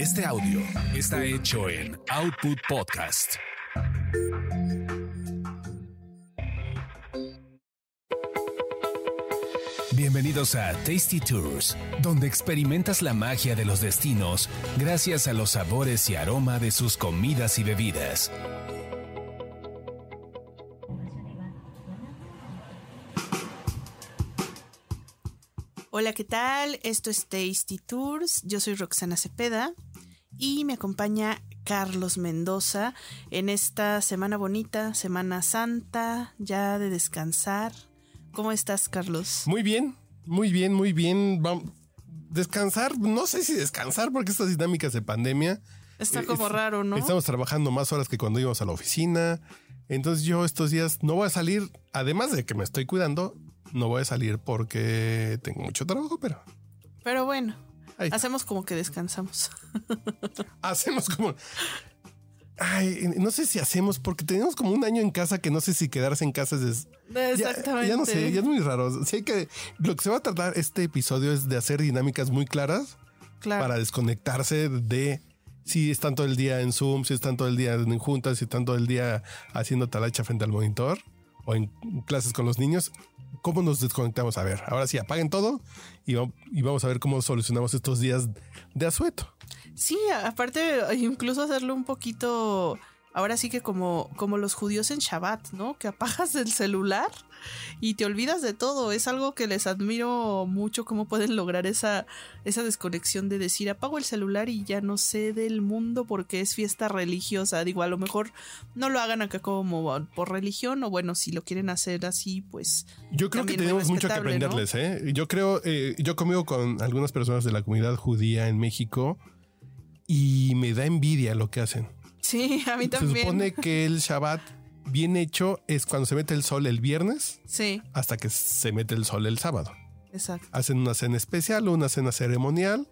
Este audio está hecho en Output Podcast. Bienvenidos a Tasty Tours, donde experimentas la magia de los destinos gracias a los sabores y aroma de sus comidas y bebidas. Hola, ¿qué tal? Esto es Tasty Tours. Yo soy Roxana Cepeda y me acompaña Carlos Mendoza en esta semana bonita, Semana Santa, ya de descansar. ¿Cómo estás, Carlos? Muy bien, muy bien, muy bien. Vamos, descansar, no sé si descansar porque estas dinámicas de pandemia. Está como raro, ¿no? Estamos trabajando más horas que cuando íbamos a la oficina. Entonces yo estos días no voy a salir, además de que me estoy cuidando, no voy a salir porque tengo mucho trabajo, pero... Pero bueno, hacemos como que descansamos. hacemos como... Ay, no sé si hacemos porque tenemos como un año en casa que no sé si quedarse en casa es... Exactamente. Ya, no sé, ya es muy raro. Sí hay que... Lo que se va a tratar este episodio es de hacer dinámicas muy claras para desconectarse de si están todo el día en Zoom, si están todo el día en juntas, si están todo el día haciendo talacha frente al monitor o en clases con los niños. ¿Cómo nos desconectamos? A ver, ahora sí, apaguen todo y, vamos a ver cómo solucionamos estos días de asueto. Sí, aparte, incluso hacerlo un poquito ahora sí que como, como los judíos en Shabbat, ¿no? Que apagas el celular y te olvidas de todo. Es algo que les admiro mucho cómo pueden lograr esa, esa desconexión de decir apago el celular y ya no sé del mundo porque es fiesta religiosa. Digo, a lo mejor no lo hagan acá como por religión o bueno, si lo quieren hacer así, pues... Yo creo que tenemos mucho que aprenderles, ¿eh? Yo creo, eh, yo conmigo con algunas personas de la comunidad judía en México y me da envidia lo que hacen. Sí, a mí también. Se supone que el Shabbat bien hecho es cuando se mete el sol el viernes. Sí. Hasta que se mete el sol el sábado. Exacto. Hacen una cena especial o una cena ceremonial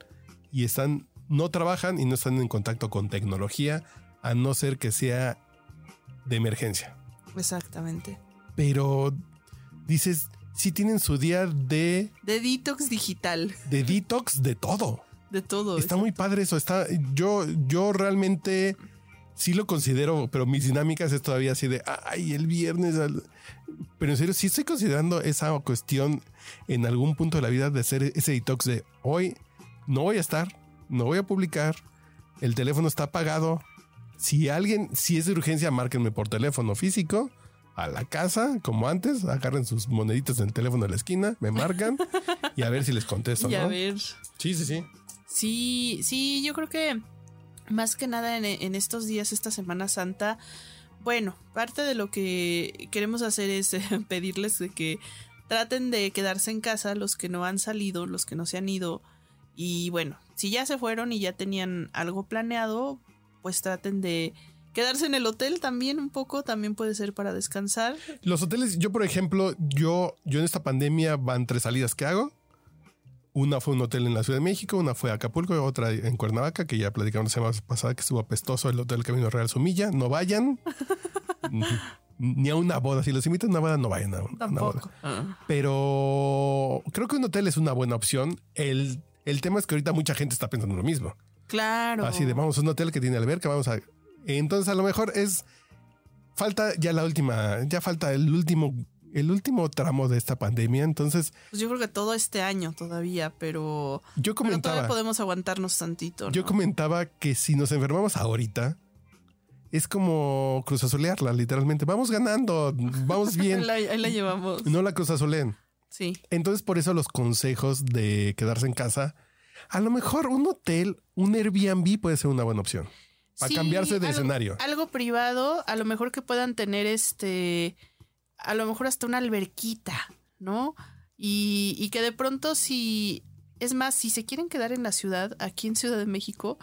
y están, no trabajan y no están en contacto con tecnología, a no ser que sea de emergencia. Exactamente. Pero dices, si tienen su día de... De detox digital. De detox de todo. De todo. Está muy padre eso. Está, yo, yo realmente sí lo considero, pero mis dinámicas es todavía así de, ay, el viernes. Pero en serio, sí estoy considerando esa cuestión en algún punto de la vida de hacer ese detox de hoy no voy a estar, no voy a publicar, el teléfono está apagado. Si alguien, si es de urgencia, márquenme por teléfono físico a la casa, como antes, agarren sus moneditas en el teléfono de la esquina, me marcan y a ver si les contesto. Y a ver. Sí, sí, sí. Sí, sí, yo creo que más que nada en, estos días, esta Semana Santa, bueno, parte de lo que queremos hacer es pedirles de que traten de quedarse en casa los que no han salido, los que no se han ido. Y bueno, si ya se fueron y ya tenían algo planeado, pues traten de quedarse en el hotel también un poco, también puede ser para descansar. Los hoteles, yo por ejemplo, yo, yo en esta pandemia van tres salidas que hago. Una fue un hotel en la Ciudad de México, una fue Acapulco y otra en Cuernavaca, que ya platicamos la semana pasada que estuvo apestoso el Hotel Camino Real Sumilla. No vayan. Ni a una boda. Si los invitan a una boda, no vayan a una boda. Ah. Pero creo que un hotel es una buena opción. El, el tema es que ahorita mucha gente está pensando lo mismo. Claro. Así de vamos a un hotel que tiene alberca, vamos a. Entonces, a lo mejor es. Falta ya la última, ya falta el último el último tramo de esta pandemia. Entonces, pues yo creo que todo este año todavía, pero yo comentaba, todavía podemos aguantarnos tantito. Yo comentaba que si nos enfermamos ahorita, es como cruzazolearla, literalmente. Vamos ganando, vamos bien. ahí, la, llevamos. No la cruzazoleen. Sí. Entonces, por eso los consejos de quedarse en casa, a lo mejor un hotel, un Airbnb puede ser una buena opción. Para cambiarse de escenario. Algo privado, a lo mejor que puedan tener este a lo mejor hasta una alberquita, ¿no? Y, y que de pronto si, es más, si se quieren quedar en la ciudad, aquí en Ciudad de México,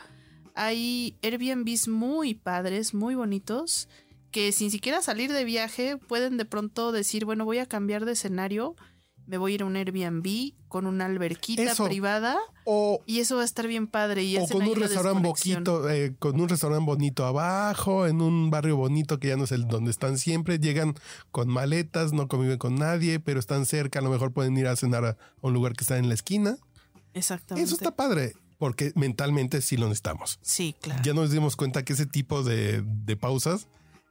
hay Airbnbs muy padres, muy bonitos, que sin siquiera salir de viaje pueden de pronto decir, bueno, voy a cambiar de escenario me voy a ir a un Airbnb con una alberquita privada y eso va a estar bien padre. Y o con un restaurante boquito, eh, con un restaurante bonito abajo, en un barrio bonito que ya no es el donde están siempre. Llegan con maletas, no conviven con nadie, pero están cerca. A lo mejor pueden ir a cenar a un lugar que está en la esquina. Exactamente. Eso está padre. porque mentalmente sí lo necesitamos. Sí, claro. Ya nos dimos cuenta que ese tipo de, de pausas,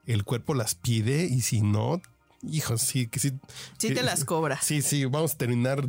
el cuerpo las pide y si no, hijo, sí, que sí. Sí que- te las cobra. Sí, sí, vamos a terminar,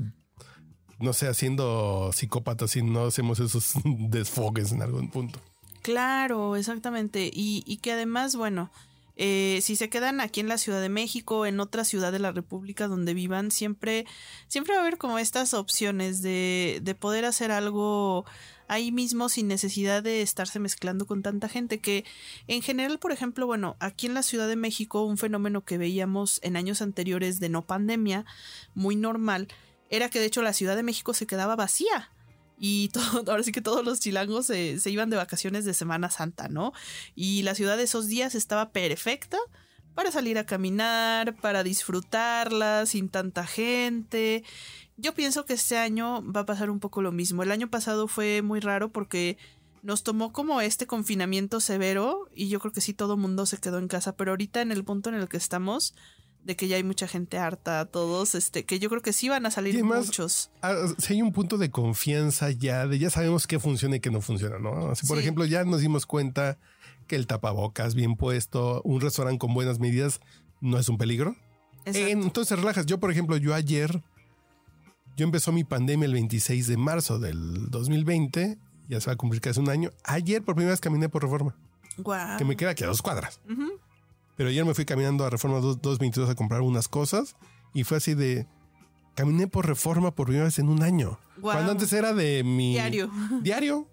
no sé, haciendo psicópatas si no hacemos esos desfogues en algún punto. Claro, exactamente. Y, y que además, bueno, eh, si se quedan aquí en la Ciudad de México, en otra ciudad de la República donde vivan, siempre, siempre va a haber como estas opciones de, de poder hacer algo ahí mismo sin necesidad de estarse mezclando con tanta gente que en general, por ejemplo, bueno, aquí en la Ciudad de México un fenómeno que veíamos en años anteriores de no pandemia, muy normal, era que de hecho la Ciudad de México se quedaba vacía. Y todo, ahora sí que todos los chilangos se, se iban de vacaciones de Semana Santa, ¿no? Y la ciudad esos días estaba perfecta para salir a caminar, para disfrutarla sin tanta gente. Yo pienso que este año va a pasar un poco lo mismo. El año pasado fue muy raro porque nos tomó como este confinamiento severo y yo creo que sí todo el mundo se quedó en casa, pero ahorita en el punto en el que estamos, de que ya hay mucha gente harta, todos, este, que yo creo que sí van a salir Y además, muchos. Ah, si hay un punto de confianza ya, de ya sabemos qué funciona y qué no funciona, ¿no? Así, por Sí. ejemplo, ya nos dimos cuenta que el tapabocas bien puesto, un restaurante con buenas medidas, no es un peligro. Exacto. Entonces relajas. Yo, por ejemplo, yo ayer, yo empezó mi pandemia el 26 de marzo del 2020, ya se va a cumplir casi un año. Ayer por primera vez caminé por Reforma, Guau. que me queda aquí a dos cuadras. Pero ayer me fui caminando a Reforma 2- 222 a comprar unas cosas y fue así de... Caminé por Reforma por primera vez en un año. Guau. Cuando antes era de mi... Diario. Diario.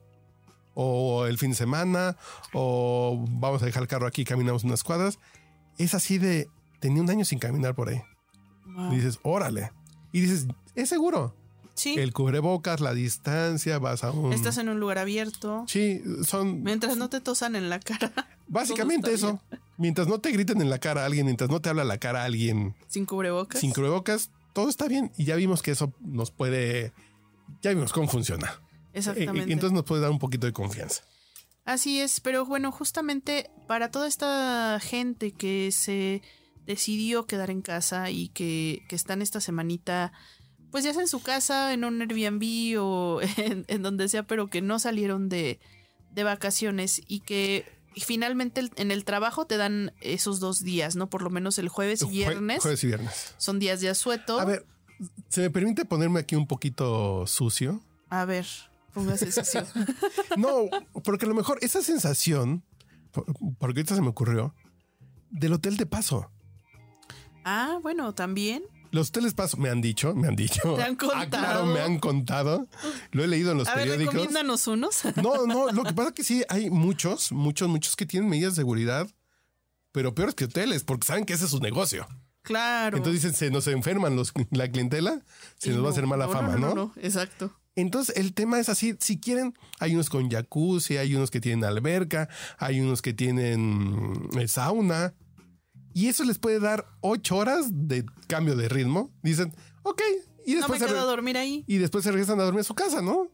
O el fin de semana. O vamos a dejar el carro aquí y caminamos unas cuadras. Es así de... Tenía un año sin caminar por ahí. Y dices, órale. Y dices, es seguro. Sí. El cubrebocas, la distancia, vas a un... Estás en un lugar abierto. Sí, son Mientras no te tosan en la cara. básicamente eso. Mientras no te griten en la cara a alguien, mientras no te habla la cara a alguien Sin cubrebocas. sin cubrebocas, todo está bien. Y ya vimos que eso nos puede... Ya vimos cómo funciona. Exactamente. Y, entonces nos puede dar un poquito de confianza. Así es, pero bueno, justamente para toda esta gente que se decidió quedar en casa y que, que están esta semanita, pues ya sea en su casa, en un Airbnb o en, en donde sea, pero que no salieron de, de vacaciones y que finalmente en el trabajo te dan esos dos días, ¿no? Por lo menos el jueves y Jue- viernes jueves y viernes. son días de asueto. A ver, ¿se me permite ponerme aquí un poquito sucio? A ver, póngase sucio. No, porque a lo mejor esa sensación, por- porque ahorita se me ocurrió, del hotel de paso. Ah, bueno, también. Los hoteles paso me han dicho, me han dicho. Te han Ah, claro, contado. me han contado. Lo he leído en los A ver, periódicos. recomiéndanos unos. No, no, lo que pasa es que sí, hay muchos, muchos, muchos que tienen medidas de seguridad, pero peores que hoteles, porque saben que ese es su negocio. claro. Entonces dicen, se nos enferman los, la clientela, se Y nos va a hacer mala no, fama, ¿no? no, exacto. Entonces el tema es así, si quieren, hay unos con jacuzzi, hay unos que tienen alberca, hay unos que tienen eh, sauna, y eso les puede dar ocho horas de cambio de ritmo. Dicen, ok, y No me después, se, quedo a dormir ahí. y después se regresan a dormir a su casa, ¿no?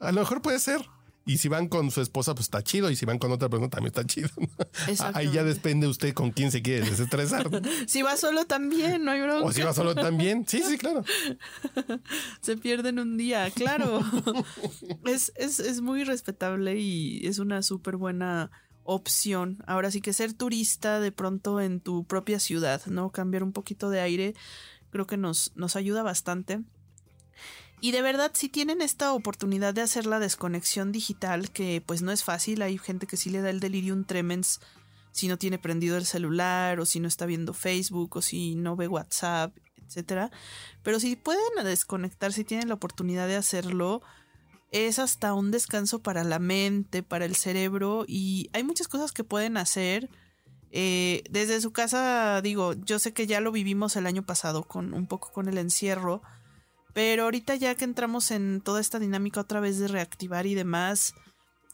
A lo mejor puede ser. Y si van con su esposa, pues está chido. Y si van con otra persona, también está chido. ¿no? Ahí ya depende usted con quién se quiere desestresar. ¿no? Si va solo también, no hay bronca. O si va solo también. Sí, sí, claro. Se pierden un día, claro. es, es, es muy respetable y es una súper buena opción. Ahora sí que ser turista de pronto en tu propia ciudad, ¿no? Cambiar un poquito de aire, creo que nos, nos ayuda bastante. Y de verdad, si tienen esta oportunidad de hacer la desconexión digital, que pues no es fácil, hay gente que sí le da el delirium tremens si no tiene prendido el celular, o si no está viendo Facebook, o si no ve WhatsApp, etcétera. Pero si pueden desconectar, si tienen la oportunidad de hacerlo, es hasta un descanso para la mente, para el cerebro, y hay muchas cosas que pueden hacer. Eh, desde su casa, digo, yo sé que ya lo vivimos el año pasado con un poco con el encierro, pero ahorita ya que entramos en toda esta dinámica otra vez de reactivar y demás,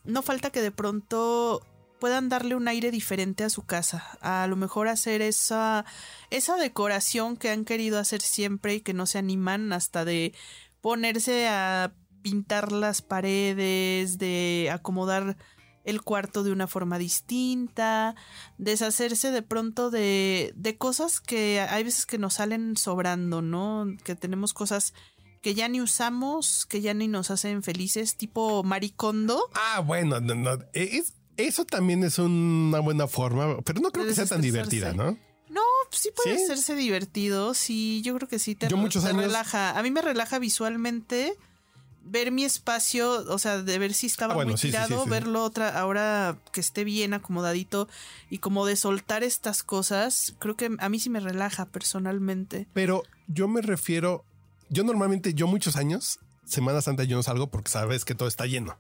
no falta que de pronto puedan darle un aire diferente a su casa. A lo mejor hacer esa, esa decoración que han querido hacer siempre y que no se animan hasta de ponerse a pintar las paredes, de acomodar el cuarto de una forma distinta, deshacerse de pronto de, de cosas que hay veces que nos salen sobrando, ¿no? Que tenemos cosas que ya ni usamos, que ya ni nos hacen felices, tipo maricondo. Ah, bueno, no, no, es, eso también es una buena forma, pero no creo que sea tan divertida. ¿no? No, sí puede ¿Sí? hacerse divertido, sí, yo creo que sí te, Yo muchos te años- relaja. A mí me relaja visualmente ver mi espacio, o sea, de ver si estaba Ah, bueno, muy sí, sí, sí, tirado, sí. verlo otra, ahora que esté bien acomodadito y como de soltar estas cosas, creo que a mí sí me relaja personalmente. Pero yo me refiero, yo normalmente, yo muchos años, Semana Santa yo no salgo porque sabes que todo está lleno.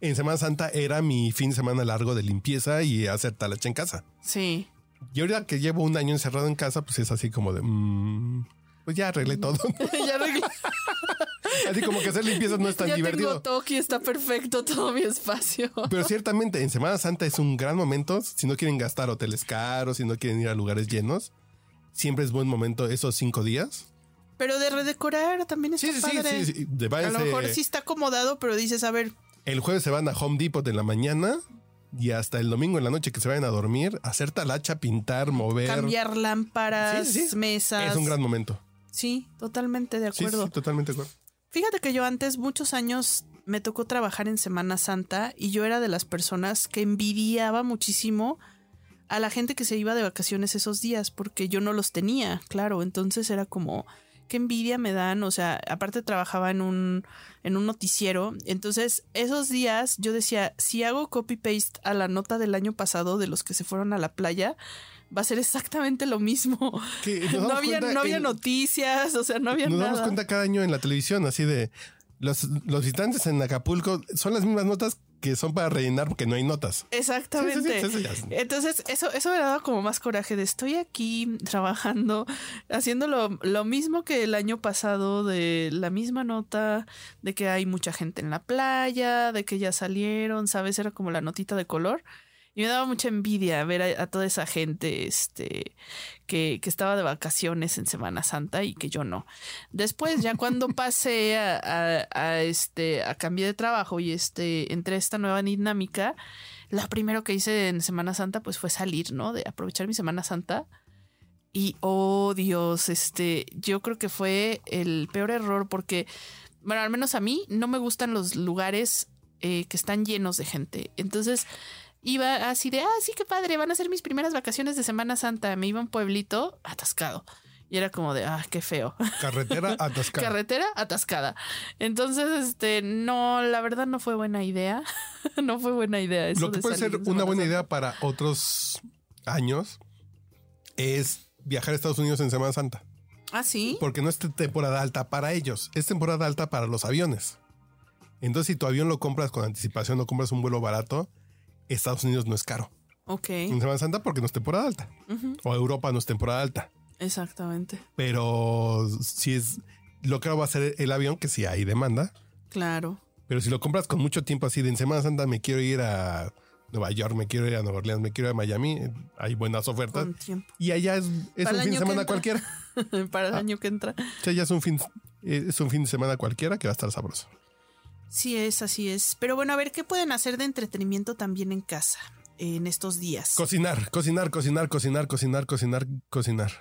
En Semana Santa era mi fin de semana largo de limpieza y hacer talacha en casa. Sí. Y ahorita que llevo un año encerrado en casa, pues es así como de, mm, pues ya arreglé todo. ya arreglé. Así como que hacer limpieza no es tan ya divertido. tengo toque está perfecto todo mi espacio. Pero ciertamente en Semana Santa es un gran momento. Si no quieren gastar hoteles caros, si no quieren ir a lugares llenos, siempre es buen momento esos cinco días. Pero de redecorar también está Sí, sí, sí, padre. sí, sí. De A lo mejor sí está acomodado, pero dices, a ver, El jueves se van a Home Depot en la mañana y hasta el domingo en la noche que se vayan a dormir, hacer talacha, pintar, mover. cambiar lámparas, Sí, sí. mesas. Es un gran momento. Sí, totalmente de Sí, acuerdo. sí, totalmente de acuerdo. Fíjate que yo antes, muchos años, me tocó trabajar en Semana Santa y yo era de las personas que envidiaba muchísimo a la gente que se iba de vacaciones esos días, porque yo no los tenía, claro. Entonces era como, qué envidia me dan. O sea, aparte trabajaba en un, en un noticiero. Entonces, esos días yo decía, si hago copy-paste a la nota del año pasado de los que se fueron a la playa, va a ser exactamente lo mismo. Nos No había, no había en- noticias, o sea, no había Nos nada. damos cuenta cada año en la televisión, así de los, los visitantes en Acapulco son las mismas notas que son para rellenar porque no hay notas. Exactamente. Sí, sí, sí, Entonces, eso, eso me daba como más coraje de estoy aquí trabajando, haciendo lo, lo mismo que el año pasado, de la misma nota, de que hay mucha gente en la playa, de que ya salieron, ¿sabes? Era como la notita de color. Y me daba mucha envidia ver a, a toda esa gente este, que, que estaba de vacaciones en Semana Santa y que yo no. Después, ya cuando pasé a, a- a, este, a cambiar de trabajo y este, entré a esta nueva dinámica, la primero que hice en Semana Santa pues fue salir, ¿no? De aprovechar mi Semana Santa. Y, oh Dios, este, yo creo que fue el peor error porque, bueno, al menos a mí no me gustan los lugares eh, que están llenos de gente. Entonces iba así de, ah, sí, qué padre, van a ser mis primeras vacaciones de Semana Santa. Me iba a un pueblito atascado. Y era como de, ah, qué feo. Carretera atascada. Carretera atascada. Entonces, este, no, la verdad no fue buena idea. no fue buena idea. Eso Lo que de puede ser una buena Santa. idea para otros años es viajar a Estados Unidos en Semana Santa. Ah, sí. Porque no es temporada alta para ellos, es temporada alta para los aviones. Entonces, si tu avión lo compras con anticipación o compras un vuelo barato, Estados Unidos no es caro Ok. en Semana Santa porque no es temporada alta. O Europa no es temporada alta. Exactamente. Pero si es lo que va a ser el avión, que si hay demanda. Claro. Pero si lo compras con mucho tiempo así de en Semana Santa me quiero ir a Nueva York, me quiero ir a Nueva Orleans, me quiero ir a Miami, eh, hay buenas ofertas. Y allá es, es un fin de semana cualquiera. Para Ah. el año que entra. O sea, ya es un fin, es un fin de semana cualquiera que va a estar sabroso. Sí es, así es. Pero bueno, a ver, ¿qué pueden hacer de entretenimiento también en casa en estos días? Cocinar, cocinar, cocinar, cocinar, cocinar, cocinar, cocinar.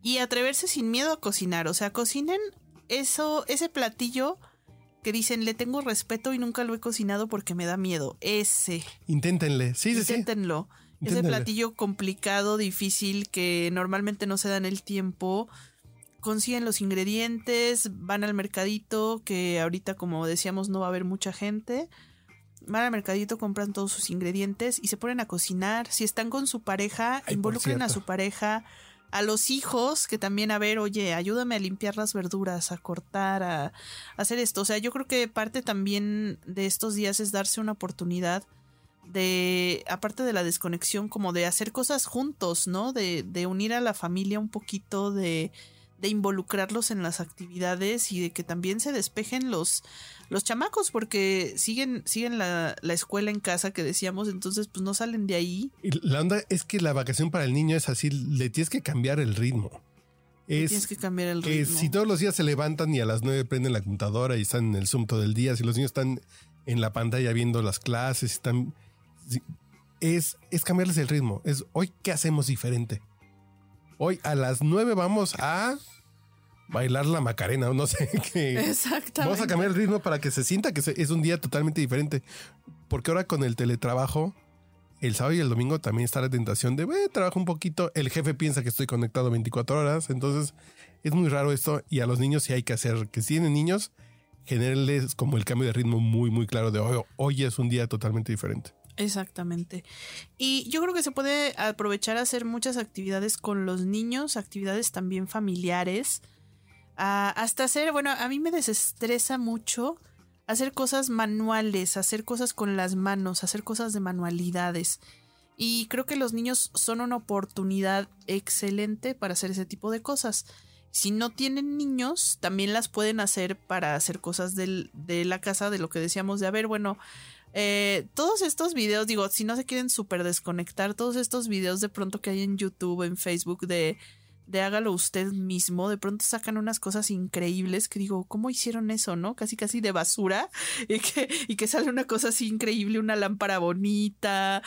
y atreverse sin miedo a cocinar. O sea, cocinen eso, ese platillo que dicen le tengo respeto y nunca lo he cocinado porque me da miedo. Ese. Inténtenle. Sí, sí, sí. Inténtenlo. Ese Inténtenle. platillo complicado, difícil, que normalmente no se da en el tiempo. Consiguen los ingredientes, van al mercadito, que ahorita, como decíamos, no va a haber mucha gente. Van al mercadito, compran todos sus ingredientes y se ponen a cocinar. Si están con su pareja, Ay, involucren a su pareja, a los hijos, que también, a ver, oye, ayúdame a limpiar las verduras, a cortar, a, a hacer esto. O sea, yo creo que parte también de estos días es darse una oportunidad de, aparte de la desconexión, como de hacer cosas juntos, ¿no? De, de unir a la familia un poquito, de, de involucrarlos en las actividades y de que también se despejen los, los chamacos, porque siguen, siguen la, la escuela en casa que decíamos, entonces pues no salen de ahí. Y la onda es que la vacación para el niño es así, le tienes que cambiar el ritmo. Es, Tienes que cambiar el es ritmo. si todos los días se levantan y a las nueve prenden la computadora y están en el Zoom todo el día, si los niños están en la pantalla viendo las clases, están es, es cambiarles el ritmo. Es hoy qué hacemos diferente. Hoy a las nueve vamos a bailar la Macarena, no sé qué. Exactamente. Vamos a cambiar el ritmo para que se sienta que es un día totalmente diferente. Porque ahora con el teletrabajo, el sábado y el domingo también está la tentación de, "Eh, trabajo un poquito. El jefe piensa que estoy conectado 24 horas. Entonces es muy raro esto. Y a los niños sí hay que hacer, que si tienen niños, generarles como el cambio de ritmo muy, muy claro de hoy, hoy es un día totalmente diferente. Exactamente. Y yo creo que se puede aprovechar a hacer muchas actividades con los niños, actividades también familiares. Hasta hacer, bueno, a mí me desestresa mucho hacer cosas manuales, hacer cosas con las manos, hacer cosas de manualidades. Y creo que los niños son una oportunidad excelente para hacer ese tipo de cosas. Si no tienen niños, también las pueden hacer para hacer cosas del- de la casa, de lo que decíamos de, a ver, bueno, eh, todos estos videos, digo, si no se quieren súper desconectar, todos estos videos de pronto que hay en YouTube, en Facebook, de, de hágalo usted mismo, de pronto sacan unas cosas increíbles que digo, ¿cómo hicieron eso, no? Casi, casi de basura y que, y que sale una cosa así increíble, una lámpara bonita,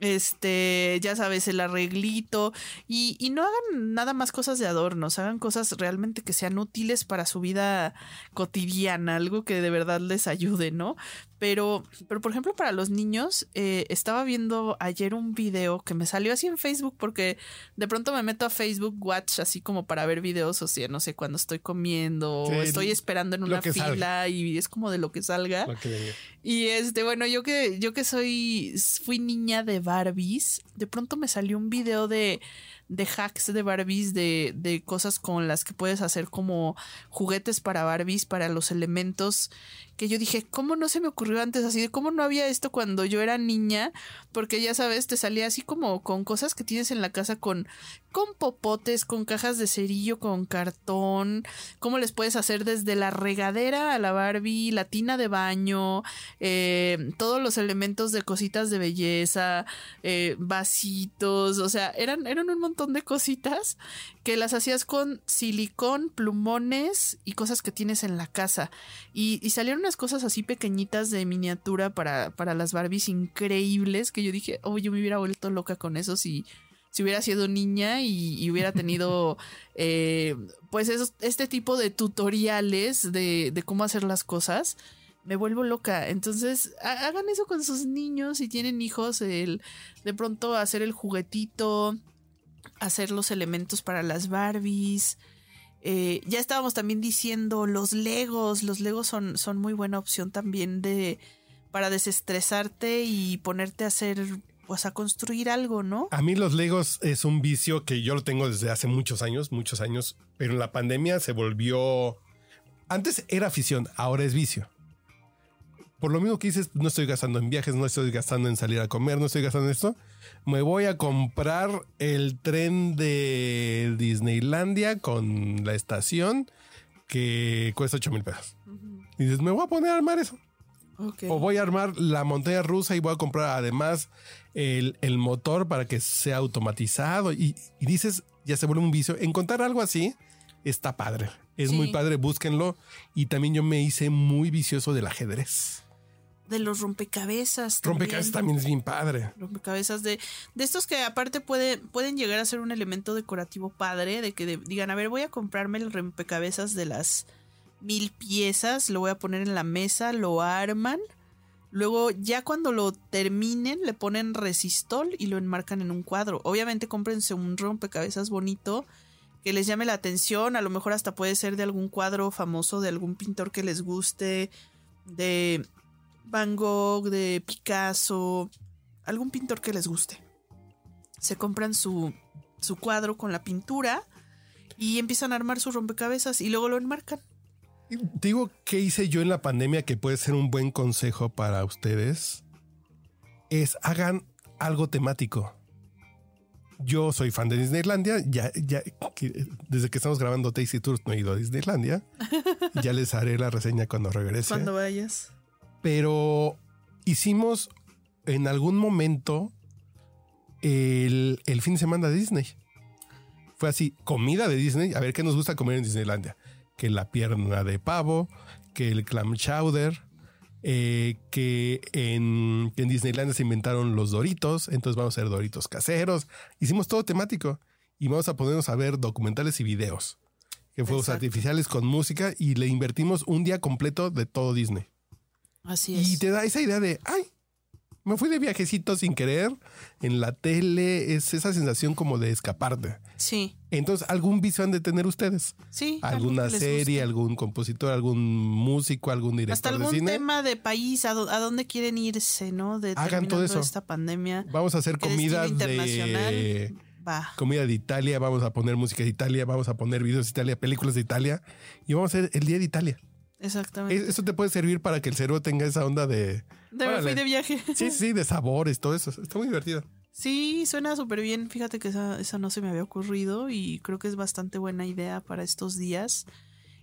este, ya sabes, el arreglito y, y no hagan nada más cosas de adornos, hagan cosas realmente que sean útiles para su vida cotidiana, algo que de verdad les ayude, ¿no? Pero, pero por ejemplo, para los niños, eh, estaba viendo ayer un video que me salió así en Facebook porque de pronto me meto a Facebook Watch así como para ver videos, o sea, no sé, cuando estoy comiendo o estoy esperando en una fila salga. y es como de lo que salga. Lo que venga. Y este, bueno, yo que, yo que soy, fui niña de Barbies, de pronto me salió un video de, de hacks de Barbies, de, de cosas con las que puedes hacer como juguetes para Barbies, para los elementos, que yo dije, ¿cómo no se me ocurrió antes así? ¿Cómo no había esto cuando yo era niña? Porque ya sabes, te salía así como con cosas que tienes en la casa con, con popotes, con cajas de cerillo, con cartón, cómo les puedes hacer desde la regadera a la Barbie, la tina de baño, eh, todos los elementos de cositas de belleza, eh, vasitos, o sea, eran, eran un montón de cositas que las hacías con silicón, plumones y cosas que tienes en la casa. Y, salieron unas cosas así pequeñitas de miniatura para, para las Barbies increíbles que yo dije, oh, yo me hubiera vuelto loca con eso si, si hubiera sido niña y, hubiera tenido eh, pues este tipo de tutoriales de, de cómo hacer las cosas. Me vuelvo loca. Entonces, ha- hagan eso con sus niños. Si tienen hijos, el de pronto hacer el juguetito, hacer los elementos para las Barbies. Eh, ya estábamos también diciendo los Legos. Los Legos son, son muy buena opción también de para desestresarte y ponerte a hacer, pues a construir algo, ¿no? A mí los Legos es un vicio que yo lo tengo desde hace muchos años, muchos años, pero en la pandemia se volvió... Antes era afición, ahora es vicio. Por lo mismo que dices, no estoy gastando en viajes, no estoy gastando en salir a comer, no estoy gastando en esto. Me voy a comprar el tren de Disneylandia con la estación que cuesta 8 mil pesos. Y dices, me voy a poner a armar eso. O voy a armar la montaña rusa y voy a comprar además el, el motor para que sea automatizado. Y, y dices, ya se vuelve un vicio. Encontrar algo así está padre. Es Sí. muy padre, búsquenlo. Y también yo me hice muy vicioso del ajedrez. De los rompecabezas. También. Rompecabezas también es bien padre. rompecabezas de, de estos que aparte puede, pueden llegar a ser un elemento decorativo padre, de que de- digan, a ver, voy a comprarme el rompecabezas de las mil piezas, lo voy a poner en la mesa, lo arman, luego ya cuando lo terminen le ponen resistol y lo enmarcan en un cuadro. Obviamente cómprense un rompecabezas bonito que les llame la atención, a lo mejor hasta puede ser de algún cuadro famoso, de algún pintor que les guste, de Van Gogh, de Picasso, algún pintor que les guste. Se compran su, su cuadro con la pintura y empiezan a armar su rompecabezas y luego lo enmarcan. Digo, ¿qué hice yo en la pandemia que puede ser un buen consejo para ustedes? Es hagan algo temático. Yo soy fan de Disneylandia. Ya, ya, desde que estamos grabando Tasty Tours no he ido a Disneylandia. ya les haré la reseña cuando regrese. Cuando vayas. Pero hicimos en algún momento el, el fin de semana de Disney. Fue así, comida de Disney. A ver qué nos gusta comer en Disneylandia. Que la pierna de pavo, que el clam chowder, eh, que en, en Disneylandia se inventaron los doritos. Entonces vamos a hacer doritos caseros. Hicimos todo temático y vamos a ponernos a ver documentales y videos. que fuegos Exacto. artificiales con música y le invertimos un día completo de todo Disney. Así es. Y te da esa idea de, ay, me fui de viajecito sin querer en la tele, es esa sensación como de escaparte. Sí, Entonces, algún vicio han de tener ustedes. sí. Alguna serie, algún compositor, algún músico, algún director Hasta de algún cine. tema de país, a, dó- a dónde quieren irse, ¿no? De Hagan todo eso. esta pandemia. Vamos a hacer ¿Qué destino comida de internacional? Va. comida de Italia, vamos a poner música de Italia, vamos a poner videos de Italia, películas de Italia y vamos a hacer el día de Italia. Exactamente. Es- Eso te puede servir para que el cerebro tenga esa onda de de me órale. fui de viaje. sí, sí, de sabores, todo eso. Está muy divertido. Sí, suena súper bien. Fíjate que esa, esa no se me había ocurrido y creo que es bastante buena idea para estos días.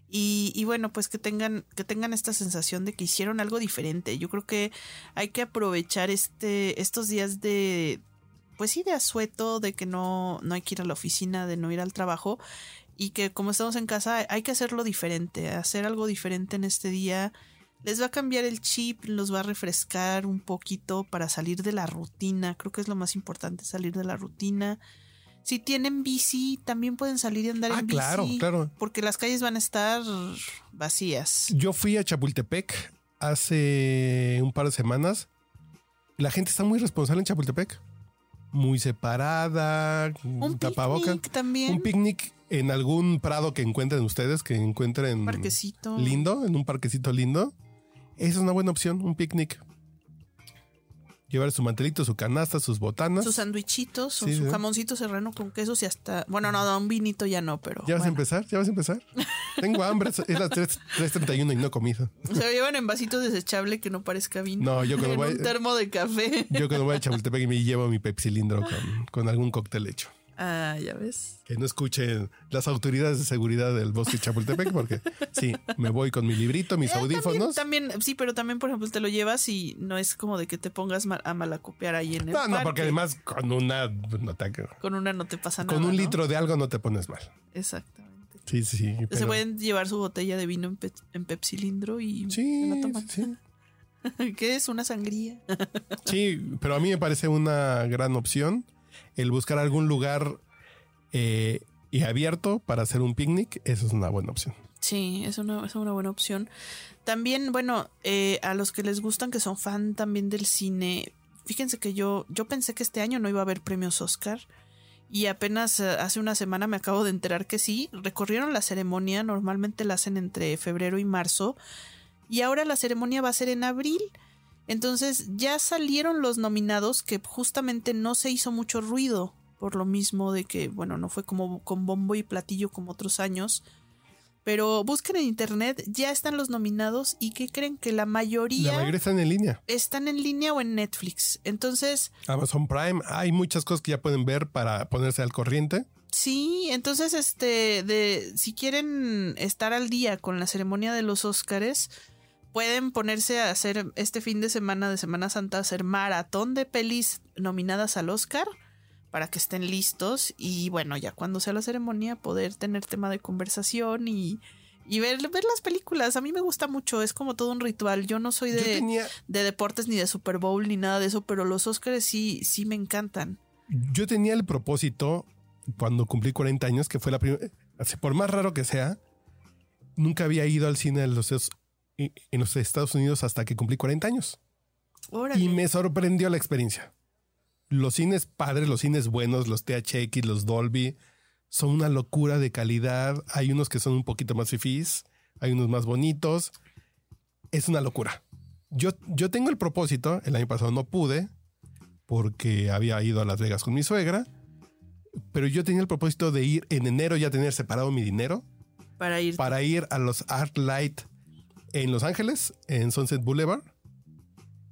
Y, y bueno, pues que tengan, que tengan esta sensación de que hicieron algo diferente. Yo creo que hay que aprovechar este, estos días de, pues sí, de asueto, de que no, no hay que ir a la oficina, de no ir al trabajo. Y que como estamos en casa, hay que hacerlo diferente, hacer algo diferente en este día. Les va a cambiar el chip, los va a refrescar un poquito para salir de la rutina. Creo que es lo más importante, salir de la rutina. Si tienen bici, también pueden salir y andar Ah, en bici. claro, claro. Porque las calles van a estar vacías. Yo fui a Chapultepec hace un par de semanas. La gente está muy responsable en Chapultepec. Muy separada, Un tapaboca. picnic también. Un picnic en algún prado que encuentren ustedes, que encuentren parquecito. lindo, en un parquecito lindo. Esa es una buena opción, un picnic. Llevar su mantelito, su canasta, sus botanas. Sus sandwichitos Sí, su jamoncito serrano con quesos y hasta. Bueno, no, no, un vinito ya no, pero. ¿Ya vas a empezar? ¿Ya vas a empezar? Tengo hambre, es las 3 3.31 y no comido. Se llevan en vasitos desechable que no parezca vino. No, yo cuando en voy- un termo de café. Yo cuando voy a Chapultepec me llevo mi Pepsi cilindro con, con algún cóctel hecho. Ah, ya ves. Que no escuchen las autoridades de seguridad del bosque Chapultepec, porque sí, me voy con mi librito, mis Eh, audífonos. También, también- sí, pero también, por ejemplo, te lo llevas y no es como de que te pongas a malacopiar ahí en el No, no, porque además con una no te- Con una no te pasa nada. con un ¿no? litro de algo no te pones mal. Exactamente. Sí, sí. Se pueden llevar su botella de vino en, pe en pepsilindro y Sí, se la toman. sí. ¿Qué es? ¿Una sangría? Sí, pero a mí me parece una gran opción el buscar algún lugar eh, y abierto para hacer un picnic. Eso es una buena opción. Sí, es una, es una buena opción. También, bueno, eh, a los que les gustan, que son fan también del cine, fíjense que yo, yo pensé que este año no iba a haber premios Oscar. Y apenas eh, hace una semana me acabo de enterar que sí, recorrieron la ceremonia, normalmente la hacen entre febrero y marzo, y ahora la ceremonia va a ser en abril. Entonces ya salieron los nominados que justamente no se hizo mucho ruido, por lo mismo de que, bueno, no fue como con bombo y platillo como otros años. Pero busquen en internet, ya están los nominados y que creen que la mayoría, La mayoría están en línea. están en línea o en Netflix. Entonces, Amazon Prime, hay muchas cosas que ya pueden ver para ponerse al corriente. sí, entonces este de si quieren estar al día con la ceremonia de los Óscares, pueden ponerse a hacer este fin de semana de Semana Santa hacer maratón de pelis nominadas al Oscar para que estén listos y bueno, ya cuando sea la ceremonia poder tener tema de conversación y, y ver, ver las películas. A mí me gusta mucho, es como todo un ritual. Yo no soy de, tenía, de deportes ni de Super Bowl ni nada de eso, pero los Oscars sí, sí me encantan. yo tenía el propósito cuando cumplí 40 años, que fue la primera, por más raro que sea, nunca había ido al cine en los, en los Estados Unidos hasta que cumplí 40 años. Órale. Y me sorprendió la experiencia. Los cines padres, los cines buenos, los THX, los Dolby, son una locura de calidad. Hay unos que son un poquito más fifís, hay unos más bonitos. Es una locura. Yo, yo tengo el propósito, el año pasado no pude, porque había ido a Las Vegas con mi suegra, pero yo tenía el propósito de ir en enero ya tener separado mi dinero para ir. para ir a los Art Light en Los Ángeles, en Sunset Boulevard,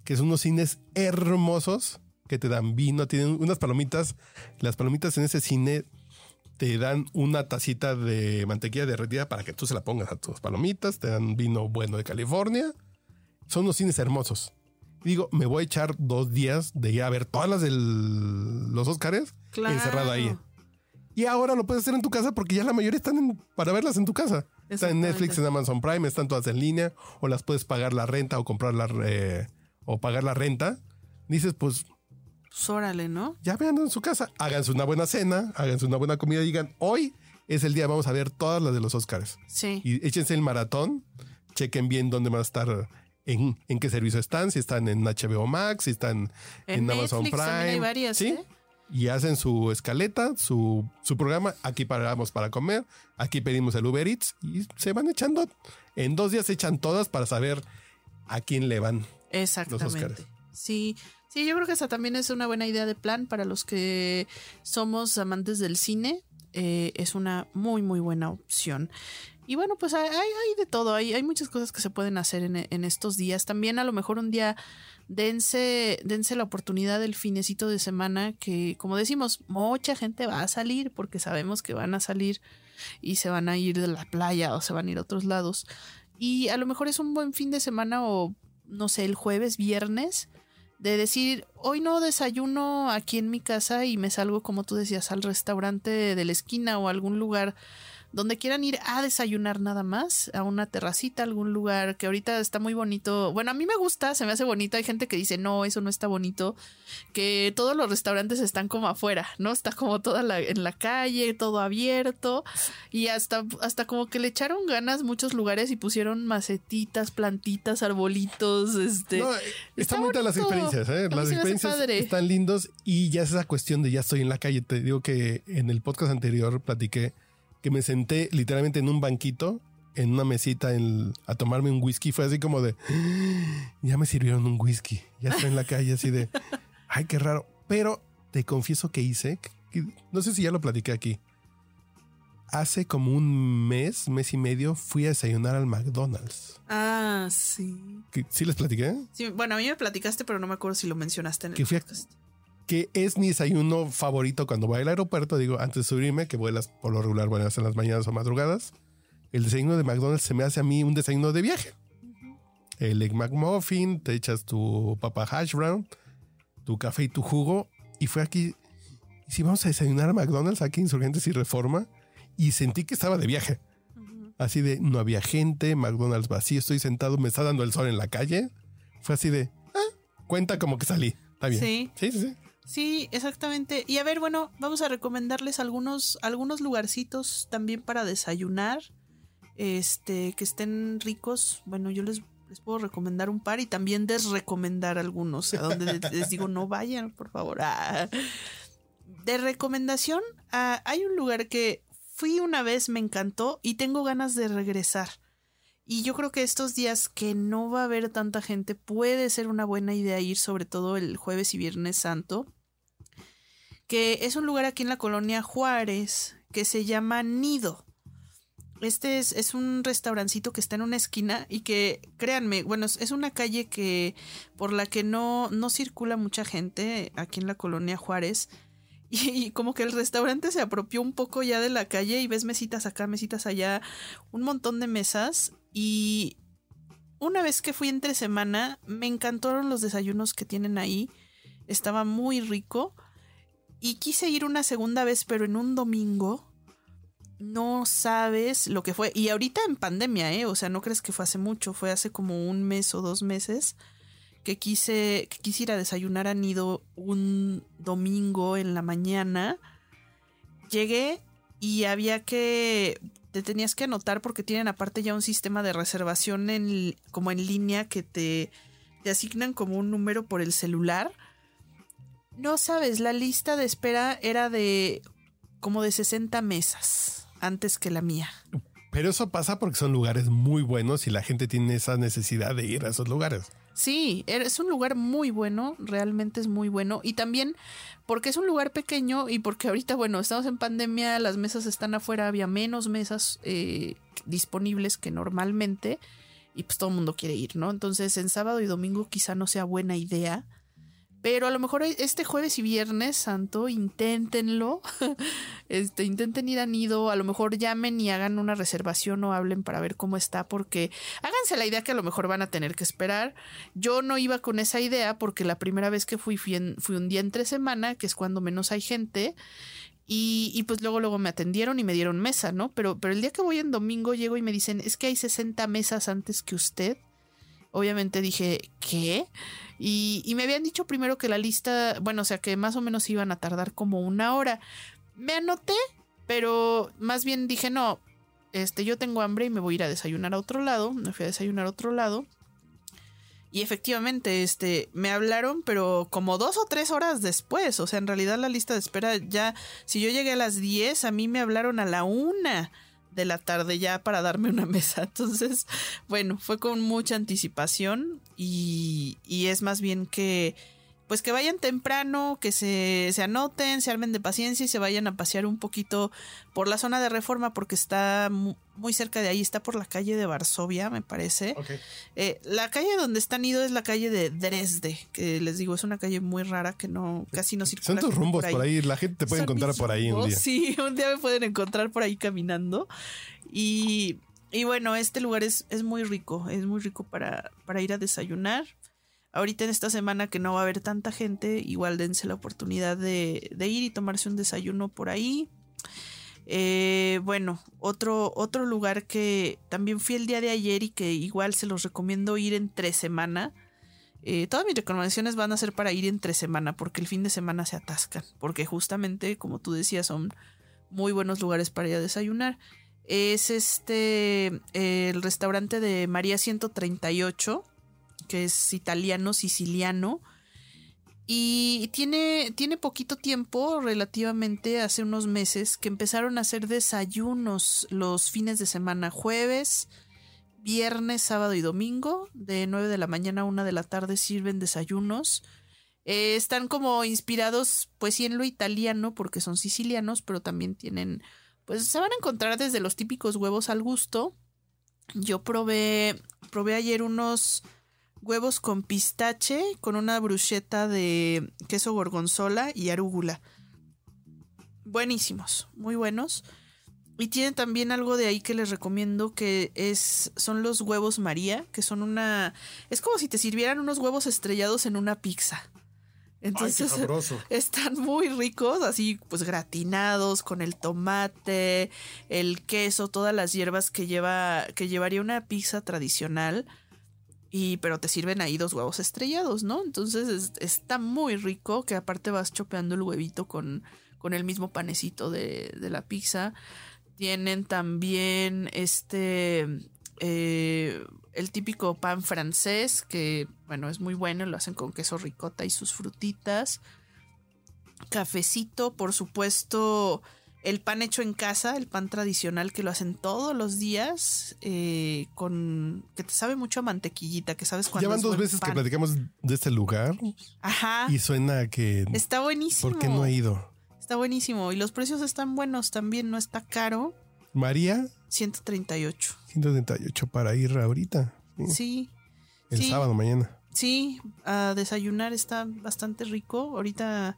que son unos cines hermosos que te dan vino, tienen unas palomitas. Las palomitas en ese cine te dan una tacita de mantequilla derretida para que tú se la pongas a tus palomitas, te dan vino bueno de California. Son unos cines hermosos. Digo, me voy a echar dos días de ir a ver todas las de los Oscars Claro. encerrado ahí. Y ahora lo puedes hacer en tu casa porque ya la mayoría están en- para verlas en tu casa. Están en Netflix, en Amazon Prime, están todas en línea, o las puedes pagar la renta o comprar la re- o pagar la renta. Dices, pues Pues órale, ¿no? ya vean en su casa, háganse una buena cena, háganse una buena comida y digan, hoy es el día, vamos a ver todas las de los Oscars. Sí. Y échense el maratón, chequen bien dónde van a estar, en, en qué servicio están, si están en HBO Max, si están en, En Amazon Netflix Prime. hay varias, ¿sí? ¿eh? Y hacen su escaleta, su, su programa. Aquí paramos para comer, aquí pedimos el Uber Eats y se van echando. En dos días se echan todas para saber a quién le van. Exactamente. Oscars. Sí, sí, yo creo que esa también es una buena idea de plan para los que somos amantes del cine. eh, es una muy, muy buena opción. Y bueno, pues hay, hay- de todo, hay, hay muchas cosas que se pueden hacer en, en estos días. También a lo mejor un día dense, dense la oportunidad del finecito de semana que, como decimos, mucha gente va a salir porque sabemos que van a salir y se van a ir de la playa o se van a ir a otros lados. Y a lo mejor es un buen fin de semana o, no sé, el jueves, viernes, de decir, hoy no desayuno aquí en mi casa y me salgo, como tú decías, al restaurante de la esquina o algún lugar donde quieran ir a desayunar nada más, a una terracita, algún lugar que ahorita está muy bonito. Bueno, a mí me gusta, se me hace bonito. Hay gente que dice, no, eso no está bonito. Que todos los restaurantes están como afuera, ¿no? Está como toda la, en la calle, todo abierto. Y hasta, hasta como que le echaron ganas muchos lugares y pusieron macetitas, plantitas, arbolitos, este. No, está están bonitas las experiencias, ¿eh? Las experiencias están lindos y ya es esa cuestión de ya estoy en la calle. Te digo que en el podcast anterior platiqué que me senté literalmente en un banquito, en una mesita en- a tomarme un whisky. Fue así como de, "Ah, ya me sirvieron un whisky, ya estoy en la calle así de, ay, qué raro. Pero te confieso que hice, que- no sé si ya lo platiqué aquí. Hace como un mes, mes y medio, fui a desayunar al McDonald's. Ah, sí. ¿Que- ¿Sí les platiqué? Sí, Bueno, a mí me platicaste, pero no me acuerdo si lo mencionaste en el Que fui a- podcast. Que es mi desayuno favorito cuando voy al aeropuerto. Digo, antes de subirme, que vuelas por lo regular, vuelas en las mañanas o madrugadas. El desayuno de McDonald's se me hace a mí un desayuno de viaje. El Egg McMuffin, te echas tu papa hash brown, tu café y tu jugo. Y fue aquí. Y si vamos a desayunar a McDonald's aquí, Insurgentes y Reforma. Y sentí que estaba de viaje. Así de, no había gente, McDonald's vacío, estoy sentado, me está dando el sol en la calle. Fue así de, ah, cuenta como que salí. Está bien. Sí. sí, sí. sí. Sí, exactamente. Y a ver, bueno, vamos a recomendarles algunos, algunos lugarcitos también para desayunar. Este, que estén ricos. Bueno, yo les, les puedo recomendar un par y también desrecomendar algunos. A donde les- digo, no vayan, por favor. Ah. De recomendación, ah, hay un lugar que fui una vez, me encantó y tengo ganas de regresar. Y yo creo que estos días que no va a haber tanta gente, puede ser una buena idea ir, sobre todo el jueves y viernes santo. Que es un lugar aquí en la colonia Juárez que se llama Nido. Este es, es un restaurancito que está en una esquina y que, créanme, bueno, es, una calle que por la que no, no circula mucha gente aquí en la colonia Juárez. Y, y como que el restaurante se apropió un poco ya de la calle y ves mesitas acá, mesitas allá, un montón de mesas. Y una vez que fui entre semana, me encantaron los desayunos que tienen ahí. Estaba muy rico. Y quise ir una segunda vez, pero en un domingo. No sabes lo que fue. Y ahorita en pandemia, ¿eh? O sea, no crees que fue hace mucho. Fue hace como un mes o dos meses que quise, que quise ir a desayunar a Nido un domingo en la mañana. Llegué y había que. Te tenías que anotar porque tienen aparte ya un sistema de reservación en, como en línea que te, te asignan como un número por el celular. No sabes, la lista de espera era de como de 60 mesas antes que la mía. Pero eso pasa porque son lugares muy buenos y la gente tiene esa necesidad de ir a esos lugares. Sí, es un lugar muy bueno, realmente es muy bueno. Y también porque es un lugar pequeño y porque ahorita, bueno, estamos en pandemia, las mesas están afuera, había menos mesas eh, disponibles que normalmente y pues todo el mundo quiere ir, ¿no? Entonces en sábado y domingo quizá no sea buena idea. Pero a lo mejor este jueves y viernes santo, inténtenlo. Este, intenten ir a Nido, a lo mejor llamen y hagan una reservación o hablen para ver cómo está, porque háganse la idea que a lo mejor van a tener que esperar. Yo no iba con esa idea porque la primera vez que fui fui un día entre semana, que es cuando menos hay gente. Y, y pues luego, luego me atendieron y me dieron mesa, ¿no? Pero, pero el día que voy en domingo llego y me dicen, es que hay 60 mesas antes que usted. Obviamente dije, ¿qué? Y, me habían dicho primero que la lista, bueno, o sea que más o menos iban a tardar como una hora. Me anoté Pero más bien dije, no, este, yo tengo hambre y me voy a ir a desayunar a otro lado. Me fui a desayunar a otro lado. Y efectivamente, este, me hablaron, pero como dos o tres horas después. O sea, en realidad la lista de espera ya, si yo llegué a las 10, a mí me hablaron a la una de la tarde ya para darme una mesa. Entonces, bueno, fue con mucha anticipación y, y es más bien que pues que vayan temprano, que se, se, anoten, se armen de paciencia y se vayan a pasear un poquito por la zona de reforma porque está muy cerca de ahí, está por la calle de Varsovia, me parece. Eh, la calle donde están ido es la calle de Dresde, que les digo, es una calle muy rara que no, casi no circula. Son tus rumbos por ahí. la gente te puede encontrar por ahí un día. Sí, un día me pueden encontrar por ahí caminando. Y, y bueno, este lugar es, es muy rico, es muy rico para, para ir a desayunar ahorita en esta semana que no va a haber tanta gente, igual dense la oportunidad de, ir y tomarse un desayuno por ahí. Eh, bueno, otro, otro lugar que también fui el día de ayer y que igual se los recomiendo ir entre semana. Eh, todas mis recomendaciones van a ser para ir entre semana porque el fin de semana se atascan. Porque justamente, como tú decías, son muy buenos lugares para ir a desayunar. Es este, el restaurante de María 138 que es italiano, siciliano. Y tiene, tiene poquito tiempo, relativamente hace unos meses, que empezaron a hacer desayunos los fines de semana, jueves, viernes, sábado y domingo, de 9 de la mañana a 1 de la tarde sirven desayunos. Eh, están como inspirados, pues sí, en lo italiano, porque son sicilianos, pero también tienen, pues se van a encontrar desde los típicos huevos al gusto. Yo probé, probé ayer unos huevos con pistache, con una bruschetta de queso gorgonzola y arúgula. Buenísimos, muy buenos. Y tienen también algo de ahí que les recomiendo que es son los huevos María, que son una es como si te sirvieran unos huevos estrellados en una pizza. Entonces están muy ricos, así pues gratinados con el tomate, el queso, todas las hierbas que lleva que llevaría una pizza tradicional y pero te sirven ahí dos huevos estrellados, ¿no? Entonces está muy rico, que aparte vas chopeando el huevito con, con el mismo panecito de, de la pizza. Tienen también este eh, el típico pan francés, que bueno, es muy bueno, lo hacen con queso ricota y sus frutitas. Cafecito, por supuesto, el pan hecho en casa, el pan tradicional que lo hacen todos los días, eh, con que te sabe mucho a mantequillita, que sabes cuándo. Llevan dos veces que platicamos de este lugar. Ajá. Y suena que. Está buenísimo. ¿Por qué no ha ido? Está buenísimo. Y los precios están buenos también, no está caro. María. 138. 138 para ir ahorita. Sí. El sábado mañana. Sí, a desayunar está bastante rico. Ahorita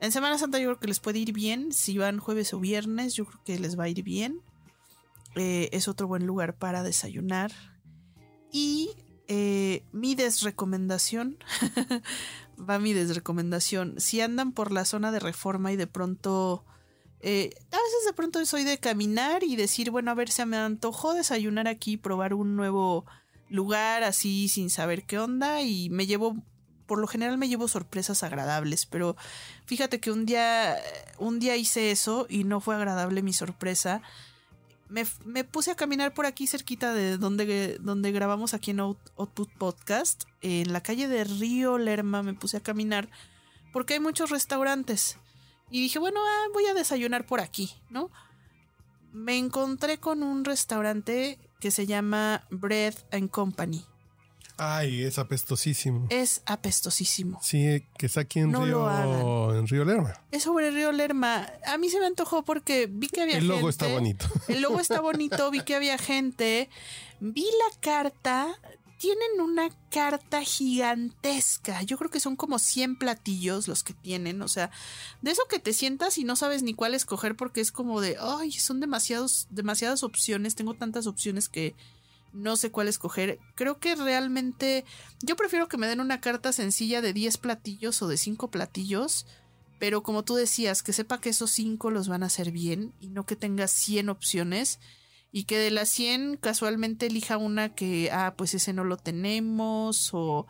en Semana Santa yo creo que les puede ir bien. Si van jueves o viernes, yo creo que les va a ir bien. Eh, es otro buen lugar para desayunar. Y eh, mi desrecomendación, va mi desrecomendación. Si andan por la zona de reforma y de pronto... Eh, a veces de pronto soy de caminar y decir, bueno, a ver, se me antojó desayunar aquí, probar un nuevo lugar así sin saber qué onda y me llevo por lo general me llevo sorpresas agradables, pero fíjate que un día, un día hice eso y no fue agradable mi sorpresa. Me, puse a caminar por aquí cerquita de donde, donde grabamos aquí en Output Podcast, en la calle de Río Lerma me puse a caminar porque hay muchos restaurantes. Y dije, bueno, ah, voy a desayunar por aquí, ¿no? Me encontré con un restaurante que se llama Bread and Company. Ay, es apestosísimo. Es apestosísimo. Sí, que está aquí en Río en Río Lerma. Es sobre Río Lerma. A mí se me antojó porque vi que había gente. El logo está bonito. El logo está bonito, vi que había gente. Vi la carta. Tienen una carta gigantesca. Yo creo que son como 100 platillos los que tienen. O sea, de eso que te sientas y no sabes ni cuál escoger porque es como de, ay, son demasiados, demasiadas opciones. Tengo tantas opciones que, no sé cuál escoger. Creo que realmente yo prefiero que me den una carta sencilla de 10 platillos o de 5 platillos, pero como tú decías, que sepa que esos 5 los van a hacer bien y no que tenga 100 opciones y que de las 100 casualmente elija una que, ah, pues ese no lo tenemos o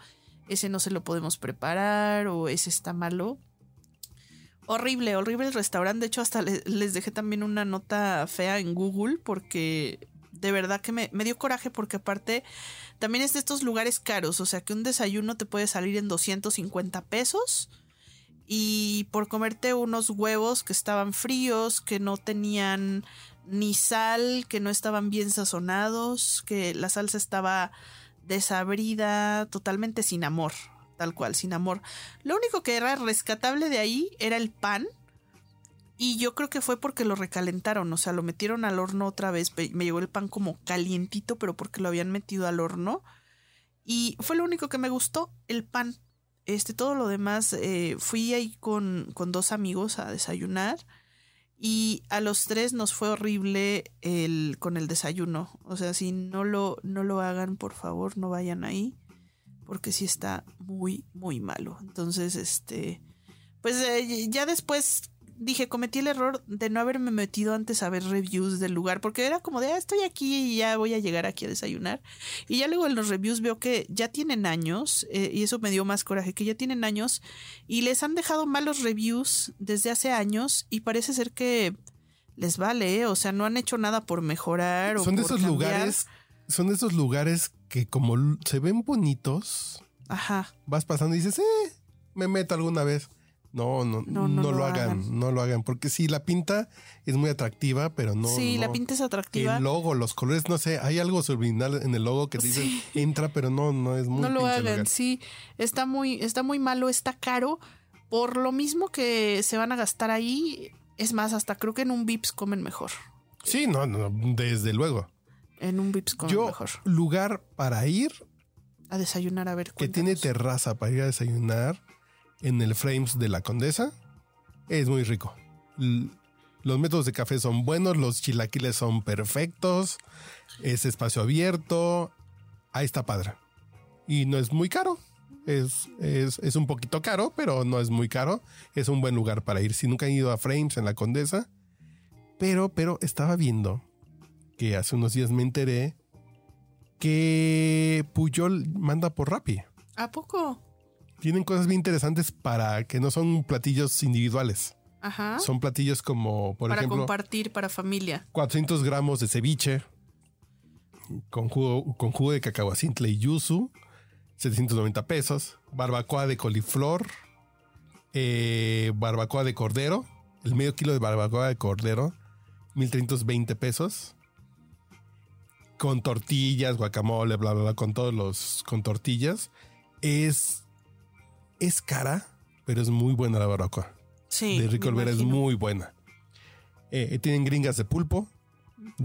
ese no se lo podemos preparar o ese está malo. Horrible, horrible el restaurante. De hecho, hasta le- les dejé también una nota fea en Google porque de verdad que me, dio coraje porque aparte también es de estos lugares caros. O sea que un desayuno te puede salir en 250 pesos y por comerte unos huevos que estaban fríos, que no tenían ni sal, que no estaban bien sazonados, que la salsa estaba desabrida, totalmente sin amor, tal cual, sin amor. Lo único que era rescatable de ahí era el pan. Y yo creo que fue porque lo recalentaron, o sea, lo metieron al horno otra vez. Me llegó el pan como calientito, pero porque lo habían metido al horno. Y fue lo único que me gustó, el pan. Este, todo lo demás, eh, fui ahí con, con dos amigos a desayunar. Y a los tres nos fue horrible el, con el desayuno. O sea, si no lo, no lo hagan, por favor, no vayan ahí. Porque sí está muy, muy malo. Entonces, este. Pues eh, ya después dije, cometí el error de no haberme metido antes a ver reviews del lugar. Porque era como de, ah, estoy aquí y ya voy a llegar aquí a desayunar. Y ya luego en los reviews veo que ya tienen años. eh, y eso me dio más coraje, que ya tienen años. Y les han dejado malos reviews desde hace años. Y parece ser que les vale, ¿eh? o sea, no han hecho nada por mejorar. o Son de por esos cambiar. lugares, son de esos lugares que como se ven bonitos, Ajá. vas pasando y dices, eh, me meto alguna vez. No, no, No, no, no lo lo hagan, hagan. no lo hagan, porque sí, la pinta es muy atractiva, pero no. sí, la pinta es atractiva. El logo, los colores, no sé, hay algo subliminal en el logo que te dice Sí. entra, pero no, no es muy no lo hagan, lugar. sí. Está muy, está muy malo, está caro. Por lo mismo que se van a gastar ahí, es más, hasta creo que en un Vips comen mejor. Sí, no, no, desde luego. En un Vips comen Yo, mejor. lugar para ir A desayunar, a ver. que tiene cuéntanos. terraza para ir a desayunar en el Frames de la Condesa es muy rico. Los métodos de café son buenos, los chilaquiles son perfectos, es espacio abierto, ahí está padre. Y no es muy caro. Es, es, es un poquito caro, pero no es muy caro. Es un buen lugar para ir. Si nunca han ido a Frames en la Condesa, pero, pero estaba viendo que hace unos días me enteré que Puyol manda por Rappi. ¿A poco? Tienen cosas bien interesantes para que no son platillos individuales. Ajá. Son platillos como, por para ejemplo, compartir, para familia. 400 gramos de ceviche con jugo, con jugo de cacahuacintle y yuzu, 790 pesos. Barbacoa de coliflor, eh, barbacoa de cordero, el medio kilo de barbacoa de cordero, 1320 pesos. Con tortillas, guacamole, bla, bla, bla, con todos los, con tortillas. Es, es cara, pero es muy buena la barbacoa Sí. de Rico Olvera es muy buena. Eh, tienen gringas de pulpo,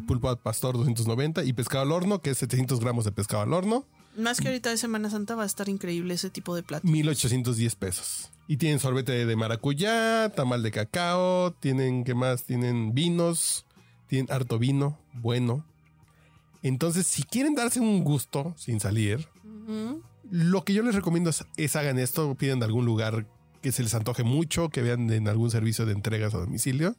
pulpo al pastor 290 y pescado al horno, que es 700 gramos de pescado al horno, Más que ahorita de Semana Santa va a estar increíble ese tipo de plato. 1810 pesos. Y tienen sorbete de maracuyá, tamal de cacao, tienen, ¿qué más? Tienen vinos, tienen harto vino, bueno. Entonces, si quieren darse un gusto sin salir, Ujú. Lo que yo les recomiendo es, es hagan esto, pidan de algún lugar que se les antoje mucho, que vean en algún servicio de entregas a domicilio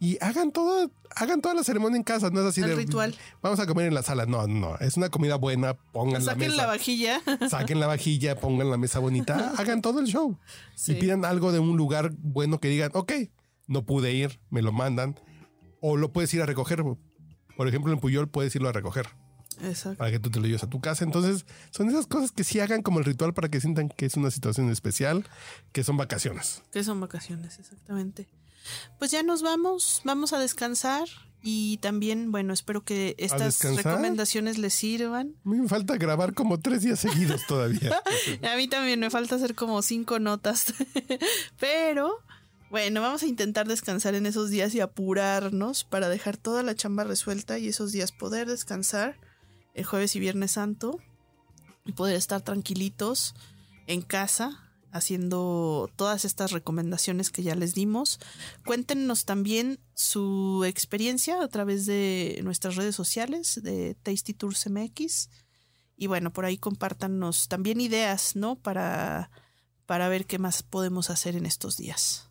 y hagan todo, hagan toda la ceremonia en casa, no es así El de ritual. Vamos a comer en la sala, no, no, es una comida buena, pongan la Saquen mesa, la vajilla. saquen la vajilla, pongan la mesa bonita, hagan todo el show Sí. y pidan algo de un lugar bueno que digan, ok, no pude ir, me lo mandan o lo puedes ir a recoger. Por ejemplo, en Puyol puedes irlo a recoger Exacto. para que tú te lo lleves a tu casa. Entonces, son esas cosas que sí hagan como el ritual para que sientan que es una situación especial, que son vacaciones. Que son vacaciones, exactamente. Pues ya nos vamos, vamos a descansar y también, bueno, espero que estas recomendaciones les sirvan. Me falta grabar como tres días seguidos todavía. A mí también me falta hacer como cinco notas, pero bueno, vamos a intentar descansar en esos días y apurarnos para dejar toda la chamba resuelta y esos días poder descansar el jueves y viernes santo y poder estar tranquilitos en casa haciendo todas estas recomendaciones que ya les dimos. Cuéntenos también su experiencia a través de nuestras redes sociales de Tasty Tours MX. Y bueno, por ahí compártanos también ideas, ¿no? Para, para ver qué más podemos hacer en estos días.